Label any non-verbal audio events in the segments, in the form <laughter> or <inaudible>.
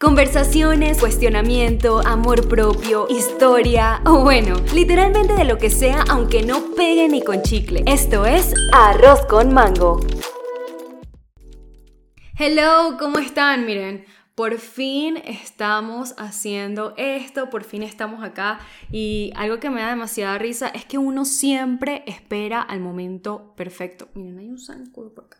Conversaciones, cuestionamiento, amor propio, historia o bueno, literalmente de lo que sea aunque no pegue ni con chicle. Esto es Arroz con Mango. Hello, ¿cómo están? Miren, por fin estamos haciendo esto, por fin estamos acá y algo que me da demasiada risa es que uno siempre espera al momento perfecto. Miren, hay un zancudo por acá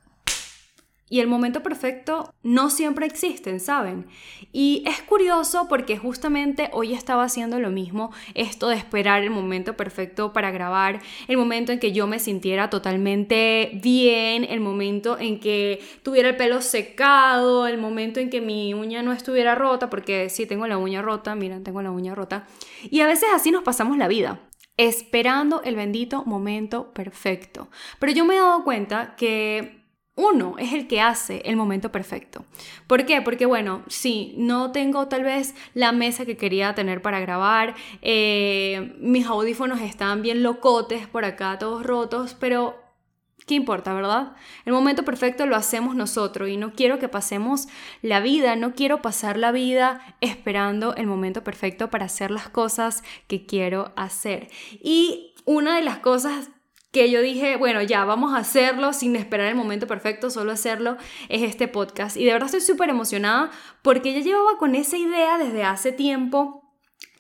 y el momento perfecto no siempre existen, ¿saben? Y es curioso porque justamente hoy estaba haciendo lo mismo, esto de esperar el momento perfecto para grabar, el momento en que yo me sintiera totalmente bien, el momento en que tuviera el pelo secado, el momento en que mi uña no estuviera rota, porque sí tengo la uña rota, miren, tengo la uña rota. Y a veces así nos pasamos la vida esperando el bendito momento perfecto. Pero yo me he dado cuenta que uno es el que hace el momento perfecto. ¿Por qué? Porque bueno, sí, no tengo tal vez la mesa que quería tener para grabar, eh, mis audífonos están bien locotes por acá, todos rotos, pero ¿qué importa, verdad? El momento perfecto lo hacemos nosotros y no quiero que pasemos la vida, no quiero pasar la vida esperando el momento perfecto para hacer las cosas que quiero hacer. Y una de las cosas que yo dije, bueno, ya, vamos a hacerlo sin esperar el momento perfecto, solo hacerlo, es este podcast. Y de verdad estoy súper emocionada porque ya llevaba con esa idea desde hace tiempo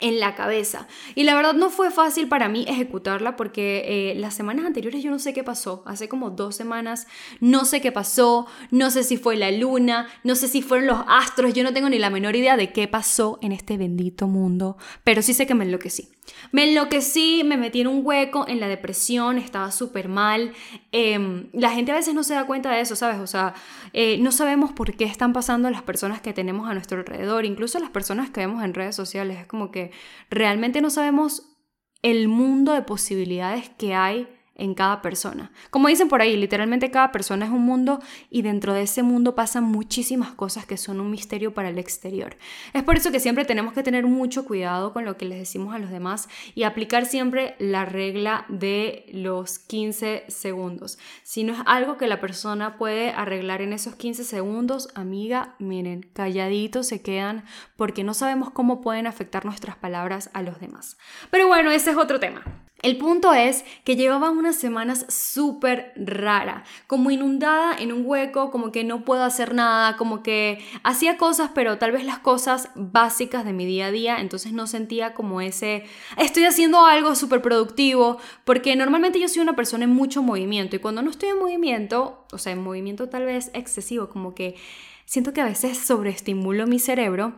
en la cabeza. Y la verdad no fue fácil para mí ejecutarla porque eh, las semanas anteriores yo no sé qué pasó. Hace como dos semanas no sé qué pasó, no sé si fue la luna, no sé si fueron los astros, yo no tengo ni la menor idea de qué pasó en este bendito mundo, pero sí sé que me enloquecí. Me enloquecí, me metí en un hueco, en la depresión, estaba súper mal. Em, la gente a veces no se da cuenta de eso, ¿sabes? O sea, eh, no sabemos por qué están pasando las personas que tenemos a nuestro alrededor, incluso las personas que vemos en redes sociales. Es como que realmente no sabemos el mundo de posibilidades que hay en cada persona. Como dicen por ahí, literalmente cada persona es un mundo y dentro de ese mundo pasan muchísimas cosas que son un misterio para el exterior. Es por eso que siempre tenemos que tener mucho cuidado con lo que les decimos a los demás y aplicar siempre la regla de los 15 segundos. Si no es algo que la persona puede arreglar en esos 15 segundos, amiga, miren, calladitos se quedan porque no sabemos cómo pueden afectar nuestras palabras a los demás. Pero bueno, ese es otro tema. El punto es que llevaba semanas súper rara, como inundada en un hueco, como que no puedo hacer nada, como que hacía cosas, pero tal vez las cosas básicas de mi día a día, entonces no sentía como ese, estoy haciendo algo súper productivo, porque normalmente yo soy una persona en mucho movimiento y cuando no estoy en movimiento, o sea, en movimiento tal vez excesivo, como que siento que a veces sobreestimulo mi cerebro,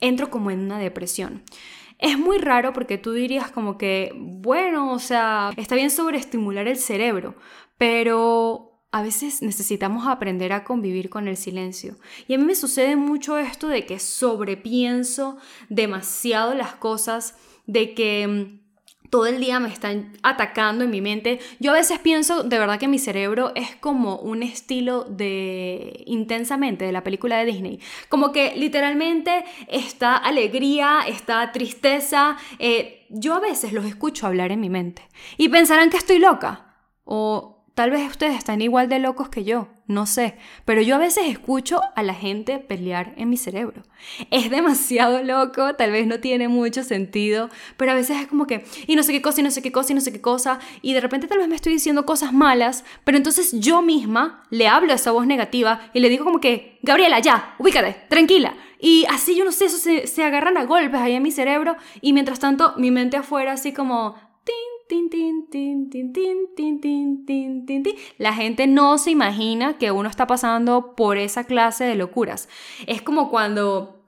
entro como en una depresión. Es muy raro porque tú dirías como que, bueno, o sea, está bien sobreestimular el cerebro, pero a veces necesitamos aprender a convivir con el silencio. Y a mí me sucede mucho esto de que sobrepienso demasiado las cosas, de que mm, todo el día me están atacando en mi mente. Yo a veces pienso de verdad que mi cerebro es como un estilo de intensamente de la película de Disney. Como que literalmente está alegría, está tristeza. Eh, yo a veces los escucho hablar en mi mente y pensarán que estoy loca o Tal vez ustedes están igual de locos que yo, no sé, pero yo a veces escucho a la gente pelear en mi cerebro. Es demasiado loco, tal vez no tiene mucho sentido, pero a veces es como que, y no sé qué cosa, y no sé qué cosa, y no sé qué cosa, y de repente tal vez me estoy diciendo cosas malas, pero entonces yo misma le hablo a esa voz negativa y le digo como que, Gabriela, ya, ubícate, tranquila. Y así yo no sé, eso se, se agarran a golpes ahí en mi cerebro, y mientras tanto mi mente afuera así como, la gente no se imagina que uno está pasando por esa clase de locuras. Es como cuando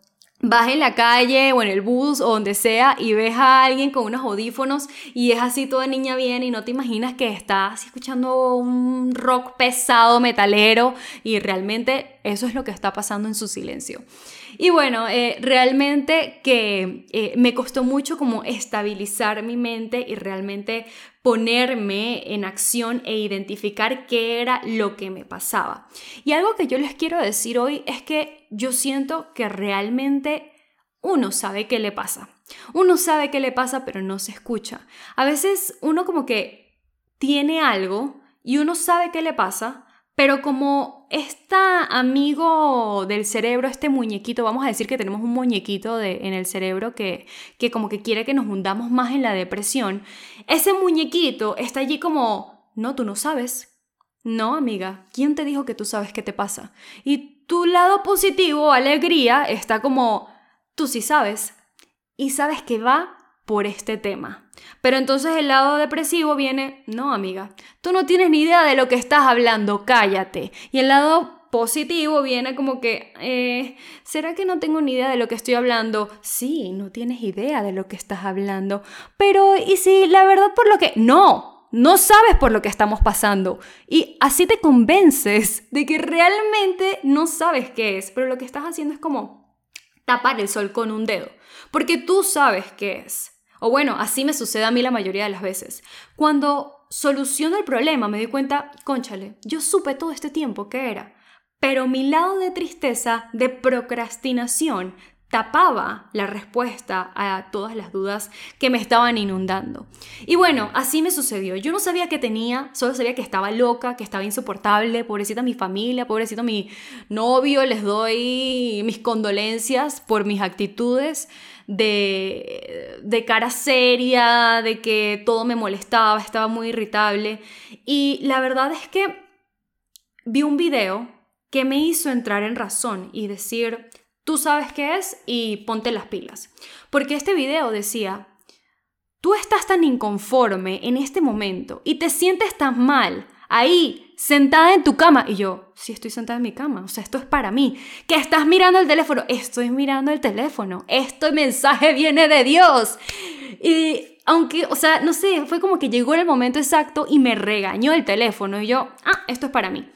vas en la calle o en el bus o donde sea y ves a alguien con unos audífonos y es así toda niña bien y no te imaginas que estás escuchando un rock pesado metalero y realmente eso es lo que está pasando en su silencio. Y bueno, eh, realmente que eh, me costó mucho como estabilizar mi mente y realmente ponerme en acción e identificar qué era lo que me pasaba. Y algo que yo les quiero decir hoy es que yo siento que realmente uno sabe qué le pasa. Uno sabe qué le pasa, pero no se escucha. A veces uno como que tiene algo y uno sabe qué le pasa, pero como está amigo del cerebro, este muñequito, vamos a decir que tenemos un muñequito de, en el cerebro que, que como que quiere que nos hundamos más en la depresión, ese muñequito está allí como, no, tú no sabes. No, amiga, ¿quién te dijo que tú sabes qué te pasa? Y tu lado positivo, alegría, está como, tú sí sabes. Y sabes que va por este tema. Pero entonces el lado depresivo viene, no amiga, tú no tienes ni idea de lo que estás hablando, cállate. Y el lado positivo viene como que, eh, ¿será que no tengo ni idea de lo que estoy hablando? Sí, no tienes idea de lo que estás hablando. Pero, ¿y si la verdad por lo que... No, no sabes por lo que estamos pasando. Y así te convences de que realmente no sabes qué es. Pero lo que estás haciendo es como tapar el sol con un dedo. Porque tú sabes qué es. O bueno, así me sucede a mí la mayoría de las veces. Cuando soluciono el problema me doy cuenta, conchale, yo supe todo este tiempo qué era. Pero mi lado de tristeza, de procrastinación, tapaba la respuesta a todas las dudas que me estaban inundando. Y bueno, así me sucedió. Yo no sabía qué tenía, solo sabía que estaba loca, que estaba insoportable, pobrecita mi familia, pobrecito mi novio, les doy mis condolencias por mis actitudes de, de cara seria, de que todo me molestaba, estaba muy irritable. Y la verdad es que vi un video que me hizo entrar en razón y decir, Tú sabes qué es y ponte las pilas. Porque este video decía, tú estás tan inconforme en este momento y te sientes tan mal ahí, sentada en tu cama. Y yo, sí estoy sentada en mi cama, o sea, esto es para mí. Que estás mirando el teléfono, estoy mirando el teléfono. Este mensaje viene de Dios. Y aunque, o sea, no sé, fue como que llegó el momento exacto y me regañó el teléfono. Y yo, ah, esto es para mí.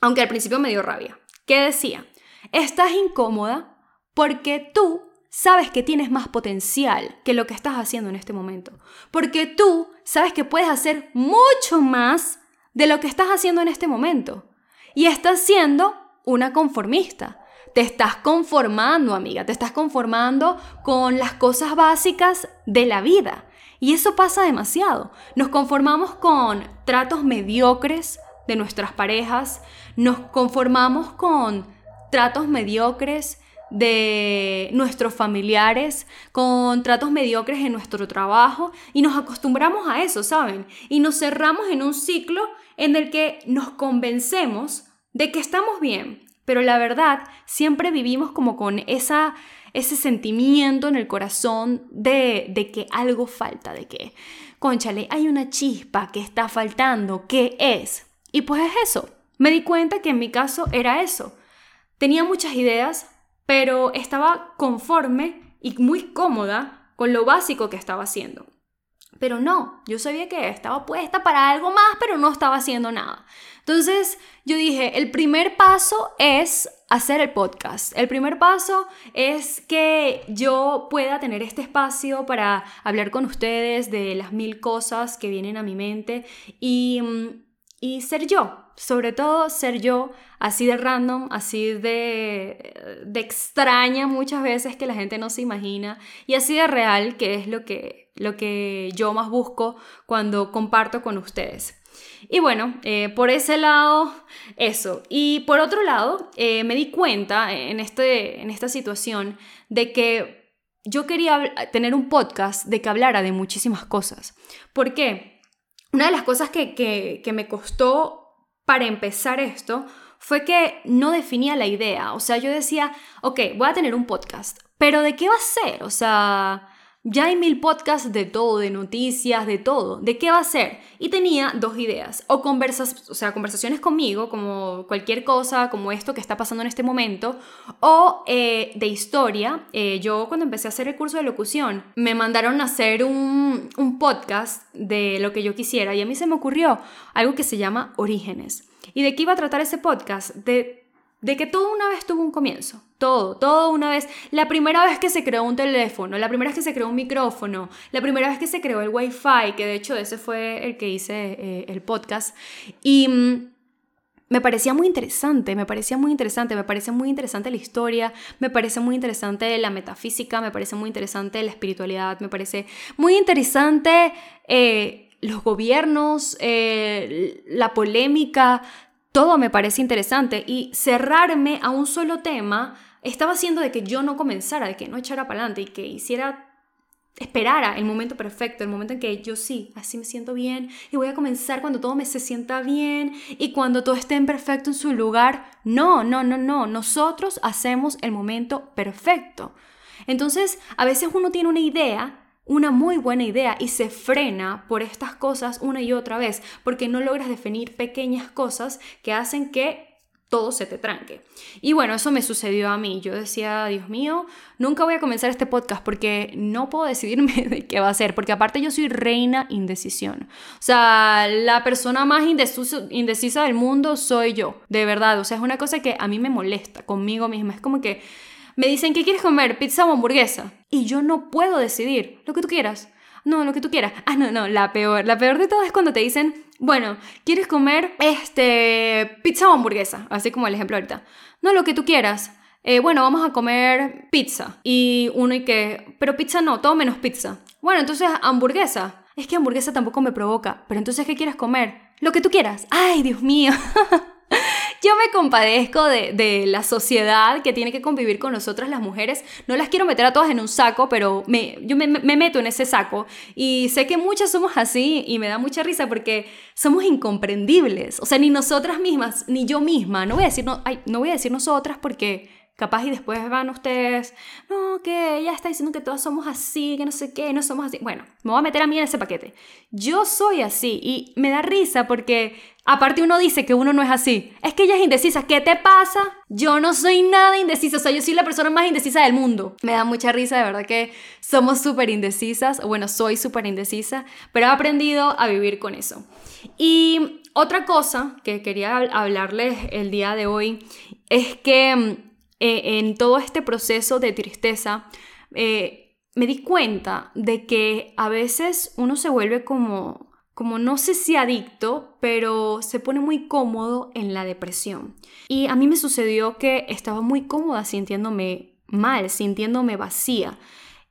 Aunque al principio me dio rabia. ¿Qué decía? Estás incómoda porque tú sabes que tienes más potencial que lo que estás haciendo en este momento. Porque tú sabes que puedes hacer mucho más de lo que estás haciendo en este momento. Y estás siendo una conformista. Te estás conformando, amiga. Te estás conformando con las cosas básicas de la vida. Y eso pasa demasiado. Nos conformamos con tratos mediocres de nuestras parejas. Nos conformamos con tratos mediocres de nuestros familiares, con tratos mediocres en nuestro trabajo y nos acostumbramos a eso, ¿saben? Y nos cerramos en un ciclo en el que nos convencemos de que estamos bien, pero la verdad siempre vivimos como con esa, ese sentimiento en el corazón de, de que algo falta, de que, conchale, hay una chispa que está faltando, ¿qué es? Y pues es eso. Me di cuenta que en mi caso era eso Tenía muchas ideas, pero estaba conforme y muy cómoda con lo básico que estaba haciendo. Pero no, yo sabía que estaba puesta para algo más, pero no estaba haciendo nada. Entonces yo dije, el primer paso es hacer el podcast. El primer paso es que yo pueda tener este espacio para hablar con ustedes de las mil cosas que vienen a mi mente y, mm, y ser yo, sobre todo ser yo, así de random, así de, de extraña muchas veces que la gente no se imagina y así de real que es lo que, lo que yo más busco cuando comparto con ustedes. Y bueno, eh, por ese lado, eso. Y por otro lado, eh, me di cuenta en, este, en esta situación de que yo quería tener un podcast de que hablara de muchísimas cosas. ¿Por qué? Una de las cosas que, que, que me costó para empezar esto fue que no definía la idea. O sea, yo decía, ok, voy a tener un podcast, pero ¿de qué va a ser? O sea, ya hay mil podcasts de todo, de noticias, de todo. ¿De qué va a ser? Y tenía dos ideas. O, conversas, o sea, conversaciones conmigo, como cualquier cosa, como esto que está pasando en este momento. O eh, de historia. Eh, yo cuando empecé a hacer el curso de locución, me mandaron a hacer un, un podcast de lo que yo quisiera. Y a mí se me ocurrió algo que se llama Orígenes. ¿Y de qué iba a tratar ese podcast? De de que todo una vez tuvo un comienzo. Todo, todo una vez. La primera vez que se creó un teléfono, la primera vez que se creó un micrófono, la primera vez que se creó el Wi-Fi, que de hecho ese fue el que hice eh, el podcast. Y mm, me parecía muy interesante, me parecía muy interesante, me parece muy interesante la historia, me parece muy interesante la metafísica, me parece muy interesante la espiritualidad, me parece muy interesante eh, los gobiernos, eh, la polémica, todo me parece interesante y cerrarme a un solo tema estaba haciendo de que yo no comenzara, de que no echara para adelante y que hiciera esperara el momento perfecto, el momento en que yo sí, así me siento bien y voy a comenzar cuando todo me se sienta bien y cuando todo esté en perfecto en su lugar. No, no, no, no, nosotros hacemos el momento perfecto. Entonces, a veces uno tiene una idea, una muy buena idea y se frena por estas cosas una y otra vez porque no logras definir pequeñas cosas que hacen que todo se te tranque. Y bueno, eso me sucedió a mí. Yo decía, Dios mío, nunca voy a comenzar este podcast porque no puedo decidirme <laughs> de qué va a ser, porque aparte yo soy reina indecisión. O sea, la persona más indecisa del mundo soy yo, de verdad. O sea, es una cosa que a mí me molesta conmigo misma. Es como que me dicen, ¿qué quieres comer? ¿Pizza o hamburguesa? Y yo no puedo decidir lo que tú quieras. No, lo que tú quieras. Ah, no, no, la peor. La peor de todo es cuando te dicen, bueno, ¿quieres comer este pizza o hamburguesa? Así como el ejemplo ahorita. No, lo que tú quieras. Eh, bueno, vamos a comer pizza. Y uno y que, pero pizza no, todo menos pizza. Bueno, entonces hamburguesa. Es que hamburguesa tampoco me provoca. Pero entonces, ¿qué quieres comer? Lo que tú quieras. Ay, Dios mío. <laughs> Yo me compadezco de, la sociedad que tiene que convivir con nosotras las mujeres. No las quiero meter a todas en un saco, pero yo me, meto en ese saco. Y sé que muchas somos así y me da mucha risa porque somos incomprendibles. O sea, ni nosotras mismas, ni yo misma. No voy a decir, no, no voy a decir nosotras porque capaz y después van ustedes, no, que ella está diciendo que todas somos así, que no sé qué, no somos así. Bueno, me voy a meter a mí en ese paquete. Yo soy así y me da risa porque aparte uno dice que uno no es así. Es que ella es indecisa. ¿Qué te pasa? Yo no soy nada indecisa. O sea, yo soy la persona más indecisa del mundo. Me da mucha risa, de verdad que somos súper indecisas. Bueno, soy súper indecisa, pero he aprendido a vivir con eso. Y otra cosa que quería hablarles el día de hoy es que mm, eh, en todo este proceso de tristeza, eh, me di cuenta de que a veces uno se vuelve como, como no sé si adicto, pero se pone muy cómodo en la depresión. Y a mí me sucedió que estaba muy cómoda sintiéndome mal, sintiéndome vacía.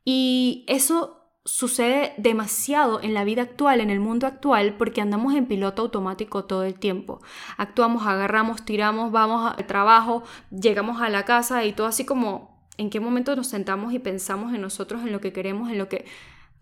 Y eso sucede demasiado en la vida actual, en el mundo actual, porque andamos en piloto automático todo el tiempo. Actuamos, agarramos, tiramos, vamos al trabajo, llegamos a la casa y todo así como en qué momento nos sentamos y pensamos en nosotros, en lo que queremos, en lo que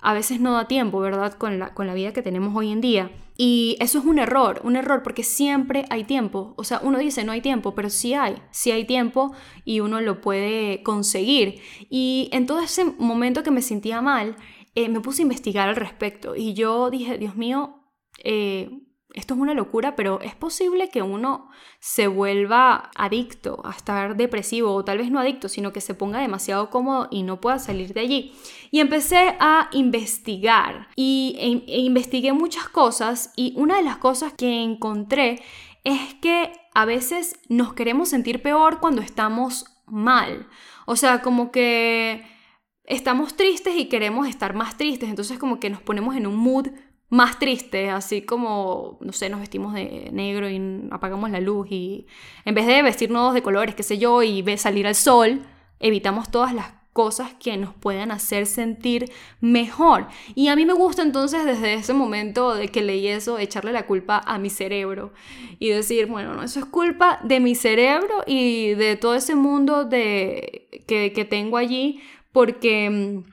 a veces no da tiempo, ¿verdad? Con la, con la vida que tenemos hoy en día. Y eso es un error, un error porque siempre hay tiempo. O sea, uno dice no hay tiempo, pero sí hay, sí hay tiempo y uno lo puede conseguir. Y en todo ese momento que me sentía mal, eh, me puse a investigar al respecto y yo dije, Dios mío, eh, esto es una locura, pero es posible que uno se vuelva adicto a estar depresivo, o tal vez no adicto, sino que se ponga demasiado cómodo y no pueda salir de allí. Y empecé a investigar y e, e investigué muchas cosas y una de las cosas que encontré es que a veces nos queremos sentir peor cuando estamos mal. O sea, como que estamos tristes y queremos estar más tristes, entonces como que nos ponemos en un mood más triste, así como, no sé, nos vestimos de negro y apagamos la luz y en vez de vestirnos de colores, qué sé yo, y salir al sol, evitamos todas las cosas que nos puedan hacer sentir mejor. Y a mí me gusta entonces desde ese momento de que leí eso, echarle la culpa a mi cerebro y decir, bueno, no, eso es culpa de mi cerebro y de todo ese mundo de, que, que tengo allí porque mm,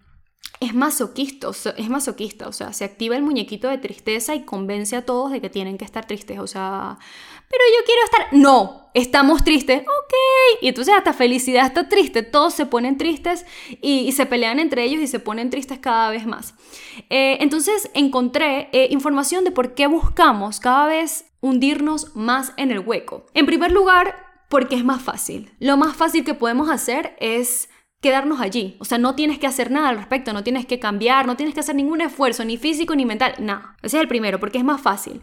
es masoquista, es masoquista, o sea, se activa el muñequito de tristeza y convence a todos de que tienen que estar tristes, o sea, pero yo quiero estar, no, estamos tristes, ok, y entonces hasta felicidad está triste, todos se ponen tristes y, se pelean entre ellos y se ponen tristes cada vez más. Eh, entonces encontré eh, información de por qué buscamos cada vez hundirnos más en el hueco. En primer lugar, porque es más fácil. Lo más fácil que podemos hacer es quedarnos allí. O sea, no tienes que hacer nada al respecto, no tienes que cambiar, no tienes que hacer ningún esfuerzo, ni físico ni mental. No, ese es el primero, porque es más fácil.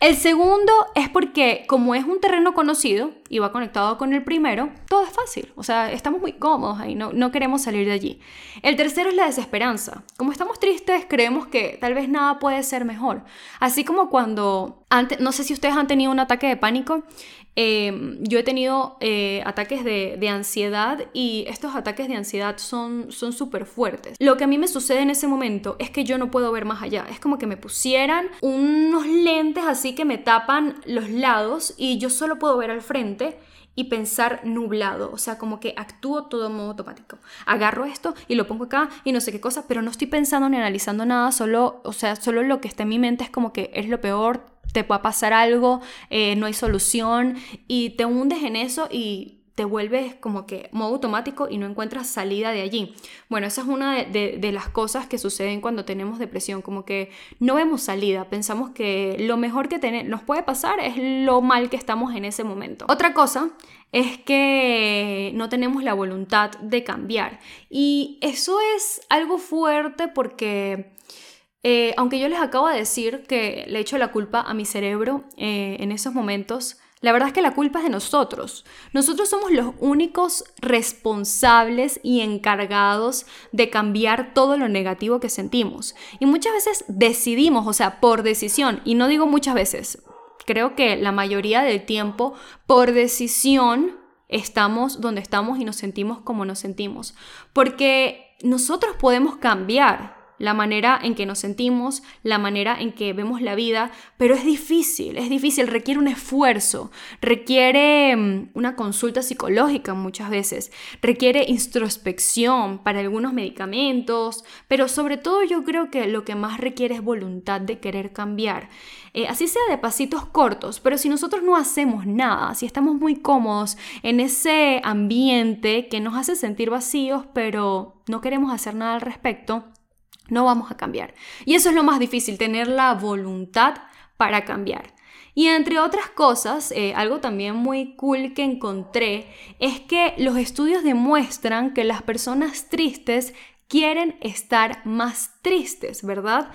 El segundo es porque como es un terreno conocido y va conectado con el primero, todo es fácil. O sea, estamos muy cómodos ahí, no, no queremos salir de allí. El tercero es la desesperanza. Como estamos tristes, creemos que tal vez nada puede ser mejor. Así como cuando, antes, no sé si ustedes han tenido un ataque de pánico, Em, yo he tenido eh, ataques de, ansiedad y estos ataques de ansiedad son súper fuertes. Lo que a mí me sucede en ese momento es que yo no puedo ver más allá. Es como que me pusieran unos lentes así que me tapan los lados y yo solo puedo ver al frente y pensar nublado, o sea, como que actúo todo en modo automático. Agarro esto y lo pongo acá y no sé qué cosa, pero no estoy pensando ni analizando nada, solo, o sea, solo lo que está en mi mente es como que es lo peor, te puede pasar algo, eh, no hay solución y te hundes en eso y te vuelves como que modo automático y no encuentras salida de allí. Bueno, esa es una de, las cosas que suceden cuando tenemos depresión, como que no vemos salida, pensamos que lo mejor que nos puede pasar es lo mal que estamos en ese momento. Otra cosa es que no tenemos la voluntad de cambiar y eso es algo fuerte porque eh, aunque yo les acabo de decir que le echo la culpa a mi cerebro eh, en esos momentos, la verdad es que la culpa es de nosotros. Nosotros somos los únicos responsables y encargados de cambiar todo lo negativo que sentimos. Y muchas veces decidimos, o sea, por decisión, y no digo muchas veces, creo que la mayoría del tiempo, por decisión, estamos donde estamos y nos sentimos como nos sentimos. Porque nosotros podemos cambiar la manera en que nos sentimos, la manera en que vemos la vida, pero es difícil, es difícil, requiere un esfuerzo, requiere mm, una consulta psicológica muchas veces, requiere introspección para algunos medicamentos, pero sobre todo yo creo que lo que más requiere es voluntad de querer cambiar. Eh, así sea de pasitos cortos, pero si nosotros no hacemos nada, si estamos muy cómodos en ese ambiente que nos hace sentir vacíos, pero no queremos hacer nada al respecto, no vamos a cambiar. Y eso es lo más difícil, tener la voluntad para cambiar. Y entre otras cosas, eh, algo también muy cool que encontré es que los estudios demuestran que las personas tristes quieren estar más tristes, ¿verdad?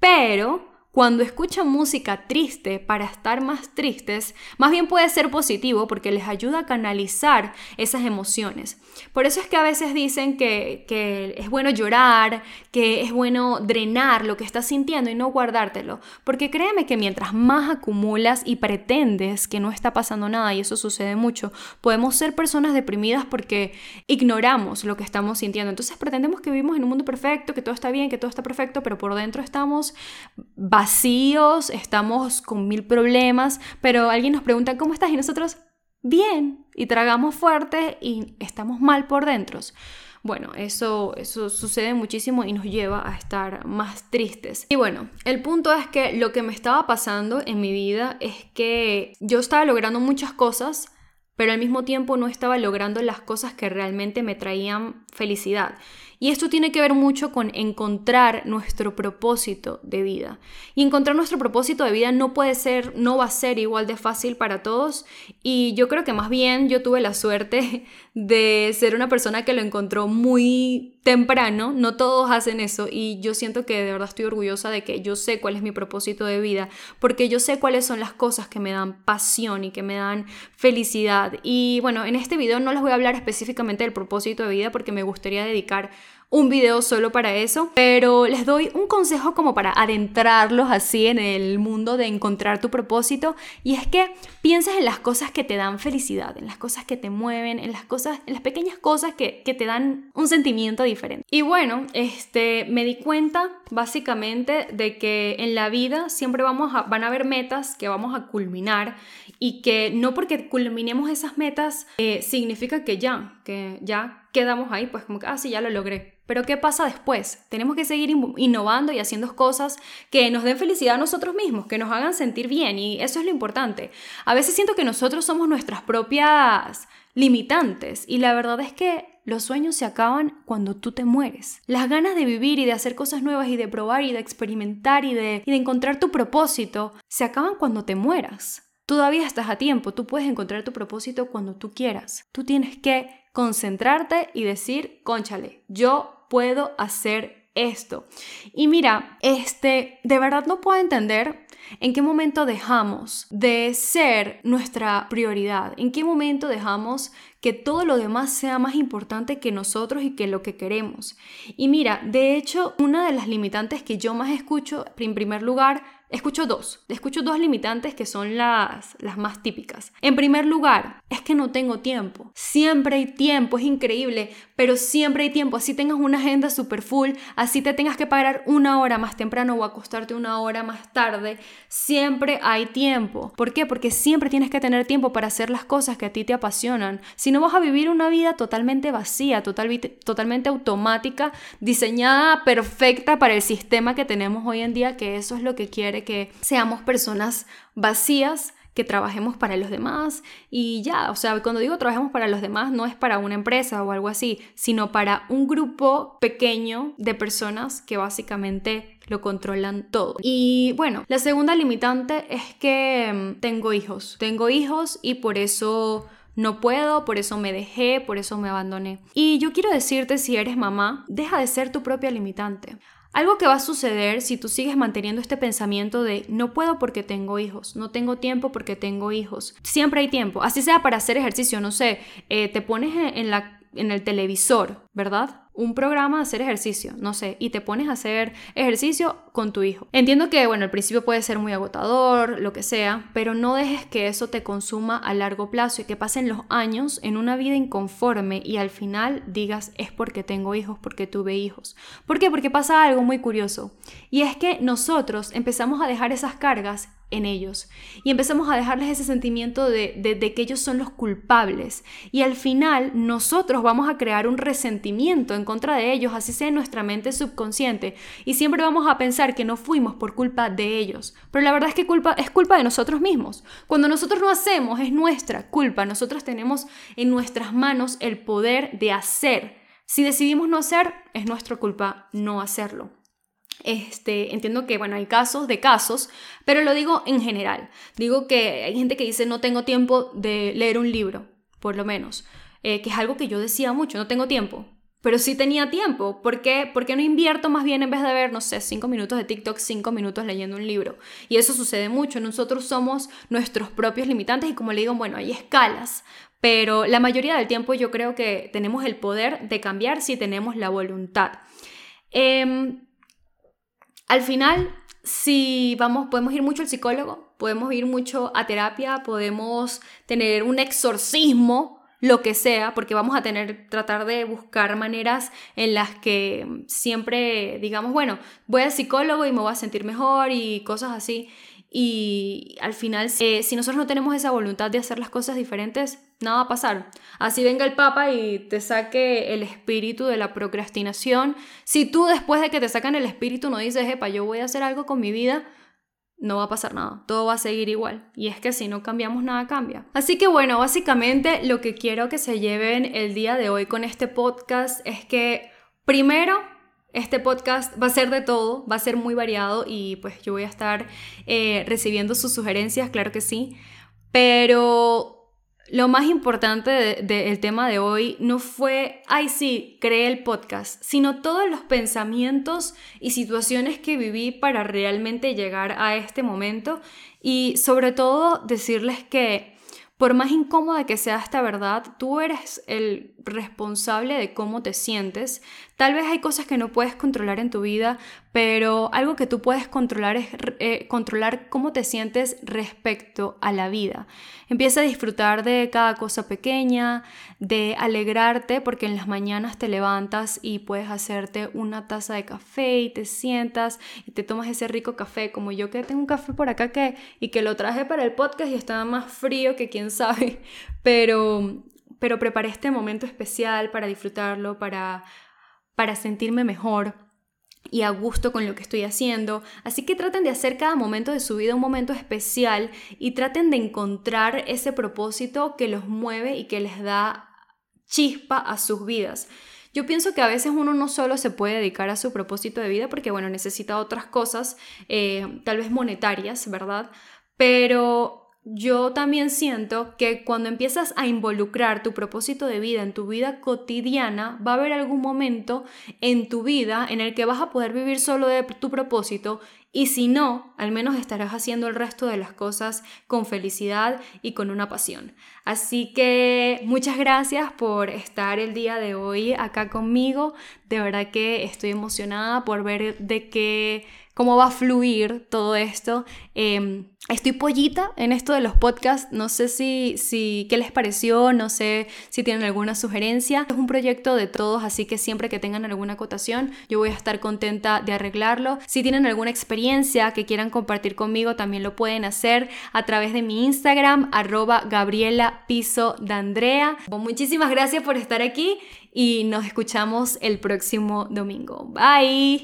Pero cuando escuchan música triste para estar más tristes, más bien puede ser positivo porque les ayuda a canalizar esas emociones. Por eso es que a veces dicen que, es bueno llorar, que es bueno drenar lo que estás sintiendo y no guardártelo. Porque créeme que mientras más acumulas y pretendes que no está pasando nada, y eso sucede mucho, podemos ser personas deprimidas porque ignoramos lo que estamos sintiendo. Entonces pretendemos que vivimos en un mundo perfecto, que todo está bien, que todo está perfecto, pero por dentro estamos vacíos, estamos con mil problemas, pero alguien nos pregunta, ¿cómo estás? Y nosotros, bien, y tragamos fuerte y estamos mal por dentro. Bueno, eso, eso sucede muchísimo y nos lleva a estar más tristes. Y bueno, el punto es que lo que me estaba pasando en mi vida es que yo estaba logrando muchas cosas, pero al mismo tiempo no estaba logrando las cosas que realmente me traían felicidad. Y esto tiene que ver mucho con encontrar nuestro propósito de vida. Y encontrar nuestro propósito de vida no puede ser, no va a ser igual de fácil para todos. Y yo creo que más bien yo tuve la suerte <laughs> de ser una persona que lo encontró muy temprano. No todos hacen eso. Y yo siento que de verdad estoy orgullosa de que yo sé cuál es mi propósito de vida. Porque yo sé cuáles son las cosas que me dan pasión y que me dan felicidad. Y bueno, en este video no les voy a hablar específicamente del propósito de vida porque me gustaría dedicar un video solo para eso, pero les doy un consejo como para adentrarlos así en el mundo de encontrar tu propósito y es que pienses en las cosas que te dan felicidad, en las cosas que te mueven, en las cosas, en las pequeñas cosas que, que te dan un sentimiento diferente. Y bueno, este, me di cuenta básicamente de que en la vida siempre vamos a, van a haber metas que vamos a culminar y que no porque culminemos esas metas eh, significa que ya, que ya quedamos ahí, pues como que, ah, sí, ya lo logré. Pero ¿qué pasa después? Tenemos que seguir innovando y haciendo cosas que nos den felicidad a nosotros mismos, que nos hagan sentir bien y eso es lo importante. A veces siento que nosotros somos nuestras propias limitantes y la verdad es que los sueños se acaban cuando tú te mueres. Las ganas de vivir y de hacer cosas nuevas y de probar y de experimentar y de, encontrar tu propósito se acaban cuando te mueras. Todavía estás a tiempo, tú puedes encontrar tu propósito cuando tú quieras. Tú tienes que concentrarte y decir, conchale, yo puedo hacer esto. Y mira, este, de verdad no puedo entender en qué momento dejamos de ser nuestra prioridad, en qué momento dejamos que todo lo demás sea más importante que nosotros y que lo que queremos. Y mira, de hecho, una de las limitantes que yo más escucho, en primer lugar, Escucho dos. Escucho dos limitantes que son las, las más típicas. En primer lugar, es que no tengo tiempo. Siempre hay tiempo, es increíble, pero siempre hay tiempo. Así tengas una agenda super full, así te tengas que parar una hora más temprano o acostarte una hora más tarde, siempre hay tiempo. ¿Por qué? Porque siempre tienes que tener tiempo para hacer las cosas que a ti te apasionan. Si no vas a vivir una vida totalmente vacía, totalmente automática, diseñada perfecta para el sistema que tenemos hoy en día, que eso es lo que quiere que seamos personas vacías, que trabajemos para los demás y ya, o sea, cuando digo trabajemos para los demás no es para una empresa o algo así, sino para un grupo pequeño de personas que básicamente lo controlan todo. Y bueno, la segunda limitante es que mm, tengo hijos, tengo hijos y por eso no puedo, por eso me dejé, por eso me abandoné. Y yo quiero decirte, si eres mamá, deja de ser tu propia limitante. Algo que va a suceder si tú sigues manteniendo este pensamiento de no puedo porque tengo hijos, no tengo tiempo porque tengo hijos. Siempre hay tiempo, así sea para hacer ejercicio, no sé, eh, te pones en, la, en el televisor, ¿verdad? Un programa de hacer ejercicio, no sé, y te pones a hacer ejercicio con tu hijo. Entiendo que, bueno, al principio puede ser muy agotador, lo que sea, pero no dejes que eso te consuma a largo plazo y que pasen los años en una vida inconforme y al final digas es porque tengo hijos, porque tuve hijos. ¿Por qué? Porque pasa algo muy curioso y es que nosotros empezamos a dejar esas cargas ellos y empezamos a dejarles ese sentimiento de, de, que ellos son los culpables y al final nosotros vamos a crear un resentimiento en contra de ellos, así sea en nuestra mente subconsciente y siempre vamos a pensar que no fuimos por culpa de ellos, pero la verdad es que culpa, es culpa de nosotros mismos. Cuando nosotros no hacemos es nuestra culpa, nosotros tenemos en nuestras manos el poder de hacer. Si decidimos no hacer, es nuestra culpa no hacerlo. Este, entiendo que, bueno, hay casos de casos, pero lo digo en general. Digo que hay gente que dice no tengo tiempo de leer un libro, por lo menos, eh, que es algo que yo decía mucho, no tengo tiempo. Pero sí tenía tiempo. ¿Por qué? No invierto más bien en vez de ver, no sé, cinco minutos de TikTok, cinco minutos leyendo un libro. Y eso sucede mucho. Nosotros somos nuestros propios limitantes y como le digo, bueno, hay escalas. Pero la mayoría del tiempo yo creo que tenemos el poder de cambiar si tenemos la voluntad. Eh, al final, si vamos, podemos ir mucho al psicólogo, podemos ir mucho a terapia, podemos tener un exorcismo, lo que sea, porque vamos a tener, tratar de buscar maneras en las que siempre digamos, bueno, voy al psicólogo y me voy a sentir mejor y cosas así. Y al final, eh, si nosotros no tenemos esa voluntad de hacer las cosas diferentes, nada va a pasar. Así venga el Papa y te saque el espíritu de la procrastinación. Si tú después de que te sacan el espíritu no dices, epa, yo voy a hacer algo con mi vida, no va a pasar nada, todo va a seguir igual. Y es que si no cambiamos, nada cambia. Así que bueno, básicamente lo que quiero que se lleven el día de hoy con este podcast es que primero este podcast va a ser de todo, va a ser muy variado y pues yo voy a estar eh, recibiendo sus sugerencias, claro que sí, pero lo más importante del tema de hoy no fue, ay sí, creé el podcast, sino todos los pensamientos y situaciones que viví para realmente llegar a este momento y sobre todo decirles que por más incómoda que sea esta verdad, tú eres el responsable de cómo te sientes. Tal vez hay cosas que no puedes controlar en tu vida, pero algo que tú puedes controlar es eh, controlar cómo te sientes respecto a la vida. Empieza a disfrutar de cada cosa pequeña, de alegrarte, porque en las mañanas te levantas y puedes hacerte una taza de café y te sientas y te tomas ese rico café, como yo que tengo un café por acá que, y que lo traje para el podcast y estaba más frío que quién sabe, <laughs> pero, pero preparé este momento especial para disfrutarlo, para, para sentirme mejor y a gusto con lo que estoy haciendo. Así que traten de hacer cada momento de su vida un momento especial y traten de encontrar ese propósito que los mueve y que les da chispa a sus vidas. Yo pienso que a veces uno no solo se puede dedicar a su propósito de vida porque, bueno, necesita otras cosas, eh, tal vez monetarias, ¿verdad? Pero yo también siento que cuando empiezas a involucrar tu propósito de vida en tu vida cotidiana, va a haber algún momento en tu vida en el que vas a poder vivir solo de tu propósito y si no, al menos estarás haciendo el resto de las cosas con felicidad y con una pasión. Así que muchas gracias por estar el día de hoy acá conmigo. De verdad que estoy emocionada por ver de qué cómo va a fluir todo esto. Em, estoy pollita en esto de los podcasts, no sé si, si, qué les pareció, no sé si tienen alguna sugerencia. Es un proyecto de todos, así que siempre que tengan alguna acotación, yo voy a estar contenta de arreglarlo. Si tienen alguna experiencia que quieran compartir conmigo, también lo pueden hacer a través de mi Instagram, arroba Gabriela Piso Andrea. Muchísimas gracias por estar aquí y nos escuchamos el próximo domingo. Bye.